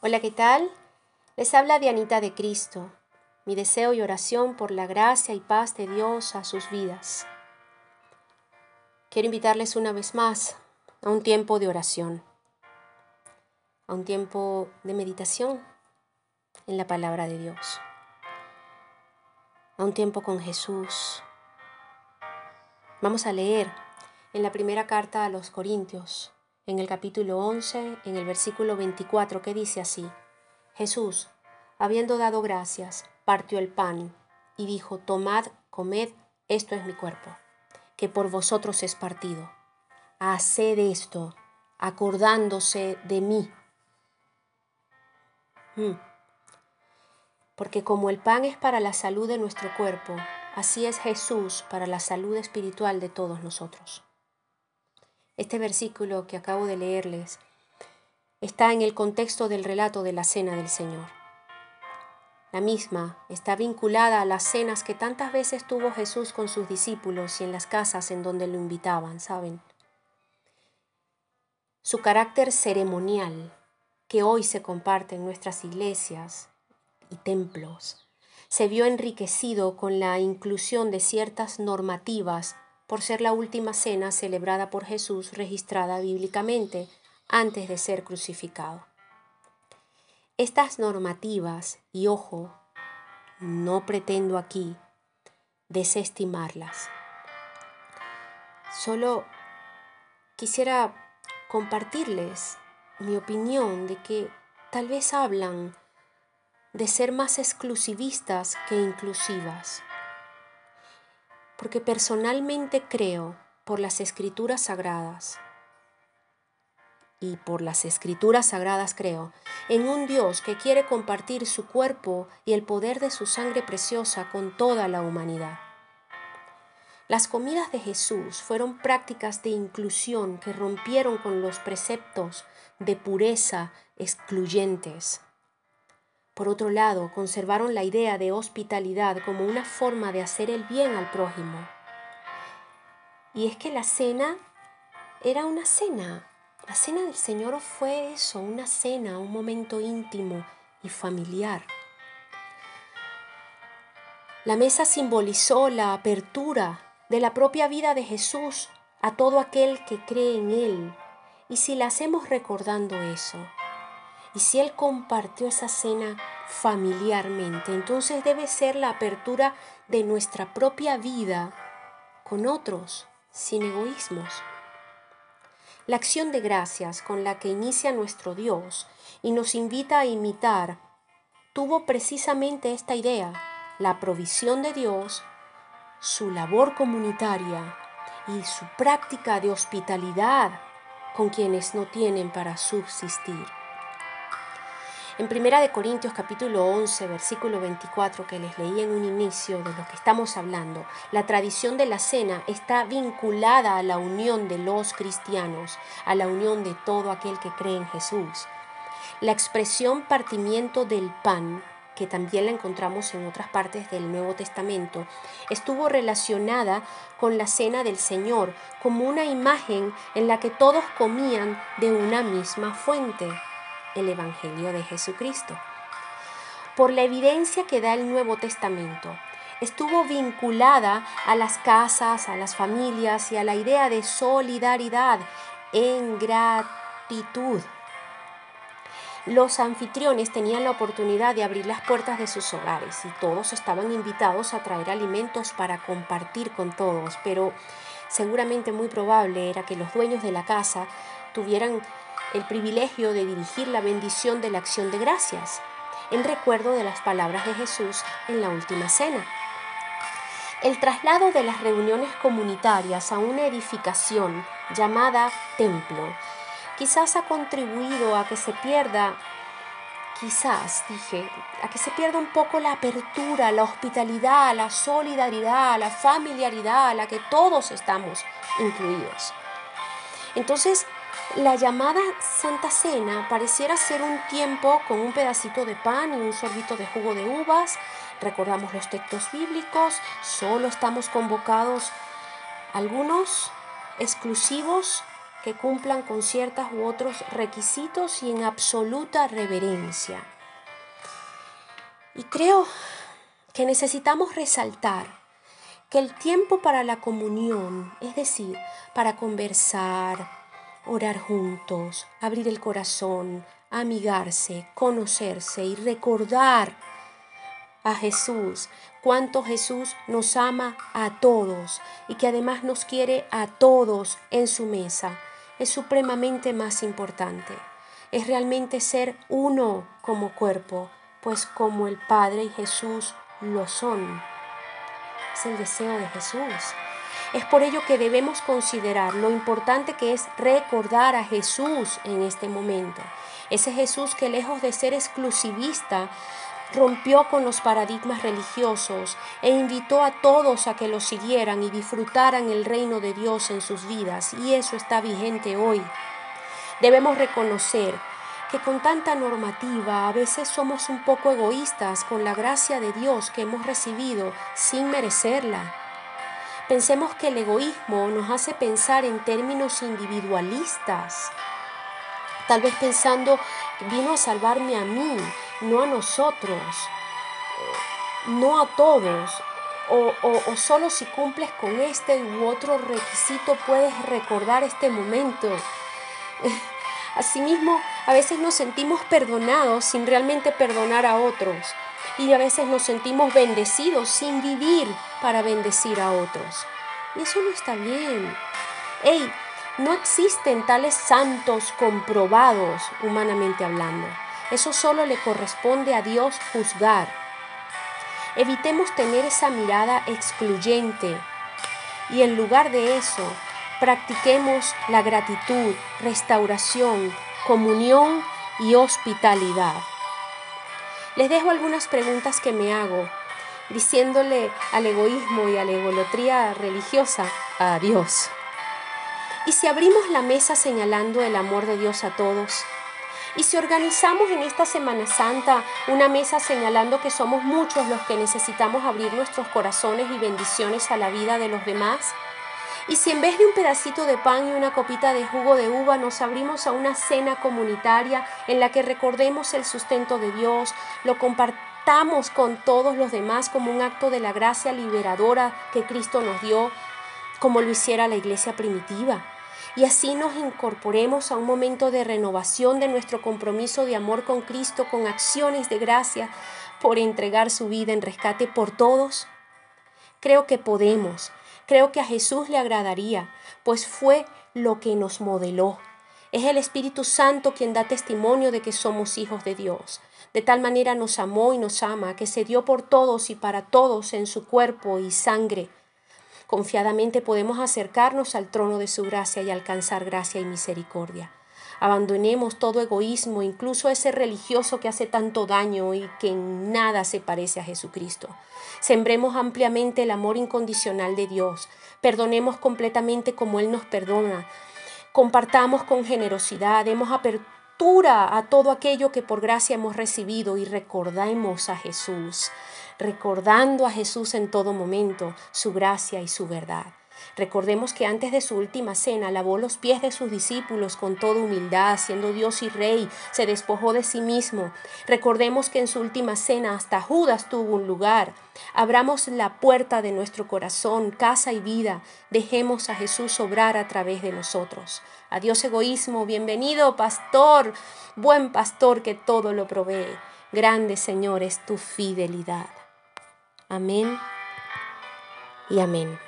Hola, ¿qué tal? Les habla Dianita de Cristo. Mi deseo y oración por la gracia y paz de Dios a sus vidas. Quiero invitarles una vez más a un tiempo de oración, a un tiempo de meditación en la palabra de Dios, a un tiempo con Jesús. Vamos a leer en la primera carta a los Corintios, en el capítulo 11, en el versículo 24, que dice así, Jesús, habiendo dado gracias, partió el pan y dijo, tomad, comed, esto es mi cuerpo, que por vosotros es partido. Haced esto, acordándose de mí. Hmm. Porque como el pan es para la salud de nuestro cuerpo, así es Jesús para la salud espiritual de todos nosotros. Este versículo que acabo de leerles está en el contexto del relato de la cena del Señor. La misma está vinculada a las cenas que tantas veces tuvo Jesús con sus discípulos y en las casas en donde lo invitaban, ¿saben? Su carácter ceremonial, que hoy se comparte en nuestras iglesias y templos, se vio enriquecido con la inclusión de ciertas normativas por ser la última cena celebrada por Jesús registrada bíblicamente antes de ser crucificado. Estas normativas, y ojo, no pretendo aquí desestimarlas, solo quisiera compartirles mi opinión de que tal vez hablan de ser más exclusivistas que inclusivas porque personalmente creo por las escrituras sagradas y por las escrituras sagradas creo en un Dios que quiere compartir su cuerpo y el poder de su sangre preciosa con toda la humanidad. Las comidas de Jesús fueron prácticas de inclusión que rompieron con los preceptos de pureza excluyentes. Por otro lado, conservaron la idea de hospitalidad como una forma de hacer el bien al prójimo. Y es que la cena era una cena. La cena del Señor fue eso, una cena, un momento íntimo y familiar. La mesa simbolizó la apertura de la propia vida de Jesús a todo aquel que cree en Él. Y si la hacemos recordando eso, y si Él compartió esa cena familiarmente, entonces debe ser la apertura de nuestra propia vida con otros, sin egoísmos. La acción de gracias con la que inicia nuestro Dios y nos invita a imitar tuvo precisamente esta idea, la provisión de Dios, su labor comunitaria y su práctica de hospitalidad con quienes no tienen para subsistir. En Primera de Corintios capítulo 11, versículo 24 que les leí en un inicio de lo que estamos hablando, la tradición de la cena está vinculada a la unión de los cristianos, a la unión de todo aquel que cree en Jesús. La expresión partimiento del pan que también la encontramos en otras partes del Nuevo Testamento, estuvo relacionada con la cena del Señor como una imagen en la que todos comían de una misma fuente el Evangelio de Jesucristo. Por la evidencia que da el Nuevo Testamento, estuvo vinculada a las casas, a las familias y a la idea de solidaridad en gratitud. Los anfitriones tenían la oportunidad de abrir las puertas de sus hogares y todos estaban invitados a traer alimentos para compartir con todos, pero seguramente muy probable era que los dueños de la casa tuvieran el privilegio de dirigir la bendición de la acción de gracias, en recuerdo de las palabras de Jesús en la última cena. El traslado de las reuniones comunitarias a una edificación llamada templo quizás ha contribuido a que se pierda, quizás dije, a que se pierda un poco la apertura, la hospitalidad, la solidaridad, la familiaridad a la que todos estamos incluidos. Entonces, la llamada Santa Cena pareciera ser un tiempo con un pedacito de pan y un sorbito de jugo de uvas. Recordamos los textos bíblicos, solo estamos convocados algunos exclusivos que cumplan con ciertos u otros requisitos y en absoluta reverencia. Y creo que necesitamos resaltar que el tiempo para la comunión, es decir, para conversar, orar juntos, abrir el corazón, amigarse, conocerse y recordar a Jesús, cuánto Jesús nos ama a todos y que además nos quiere a todos en su mesa, es supremamente más importante. Es realmente ser uno como cuerpo, pues como el Padre y Jesús lo son. Es el deseo de Jesús. Es por ello que debemos considerar lo importante que es recordar a Jesús en este momento. Ese Jesús que lejos de ser exclusivista, rompió con los paradigmas religiosos e invitó a todos a que lo siguieran y disfrutaran el reino de Dios en sus vidas. Y eso está vigente hoy. Debemos reconocer que con tanta normativa a veces somos un poco egoístas con la gracia de Dios que hemos recibido sin merecerla. Pensemos que el egoísmo nos hace pensar en términos individualistas, tal vez pensando, vino a salvarme a mí, no a nosotros, no a todos, o, o, solo si cumples con este u otro requisito puedes recordar este momento. Asimismo, a veces nos sentimos perdonados sin realmente perdonar a otros. Y a veces nos sentimos bendecidos sin vivir para bendecir a otros. Y eso no está bien. Ey, no existen tales santos comprobados humanamente hablando. Eso solo le corresponde a Dios juzgar. Evitemos tener esa mirada excluyente y en lugar de eso, practiquemos la gratitud, restauración, comunión y hospitalidad. Les dejo algunas preguntas que me hago, diciéndole al egoísmo y a la egolotría religiosa adiós. ¿Y si abrimos la mesa señalando el amor de Dios a todos? ¿Y si organizamos en esta Semana Santa una mesa señalando que somos muchos los que necesitamos abrir nuestros corazones y bendiciones a la vida de los demás? Y si en vez de un pedacito de pan y una copita de jugo de uva nos abrimos a una cena comunitaria en la que recordemos el sustento de Dios, lo compartamos con todos los demás como un acto de la gracia liberadora que Cristo nos dio, como lo hiciera la iglesia primitiva. Y así nos incorporemos a un momento de renovación de nuestro compromiso de amor con Cristo con acciones de gracia por entregar su vida en rescate por todos. Creo que podemos Creo que a Jesús le agradaría, pues fue lo que nos modeló. Es el Espíritu Santo quien da testimonio de que somos hijos de Dios. De tal manera nos amó y nos ama, que se dio por todos y para todos en su cuerpo y sangre. Confiadamente podemos acercarnos al trono de su gracia y alcanzar gracia y misericordia. Abandonemos todo egoísmo, incluso ese religioso que hace tanto daño y que en nada se parece a Jesucristo. Sembremos ampliamente el amor incondicional de Dios. Perdonemos completamente como Él nos perdona. Compartamos con generosidad. Demos apertura a todo aquello que por gracia hemos recibido y recordemos a Jesús. Recordando a Jesús en todo momento, su gracia y su verdad. Recordemos que antes de su última cena lavó los pies de sus discípulos con toda humildad, siendo Dios y Rey, se despojó de sí mismo. Recordemos que en su última cena hasta Judas tuvo un lugar. Abramos la puerta de nuestro corazón, casa y vida. Dejemos a Jesús obrar a través de nosotros. Adiós egoísmo, bienvenido pastor, buen pastor que todo lo provee. Grande Señor es tu fidelidad. Amén y amén.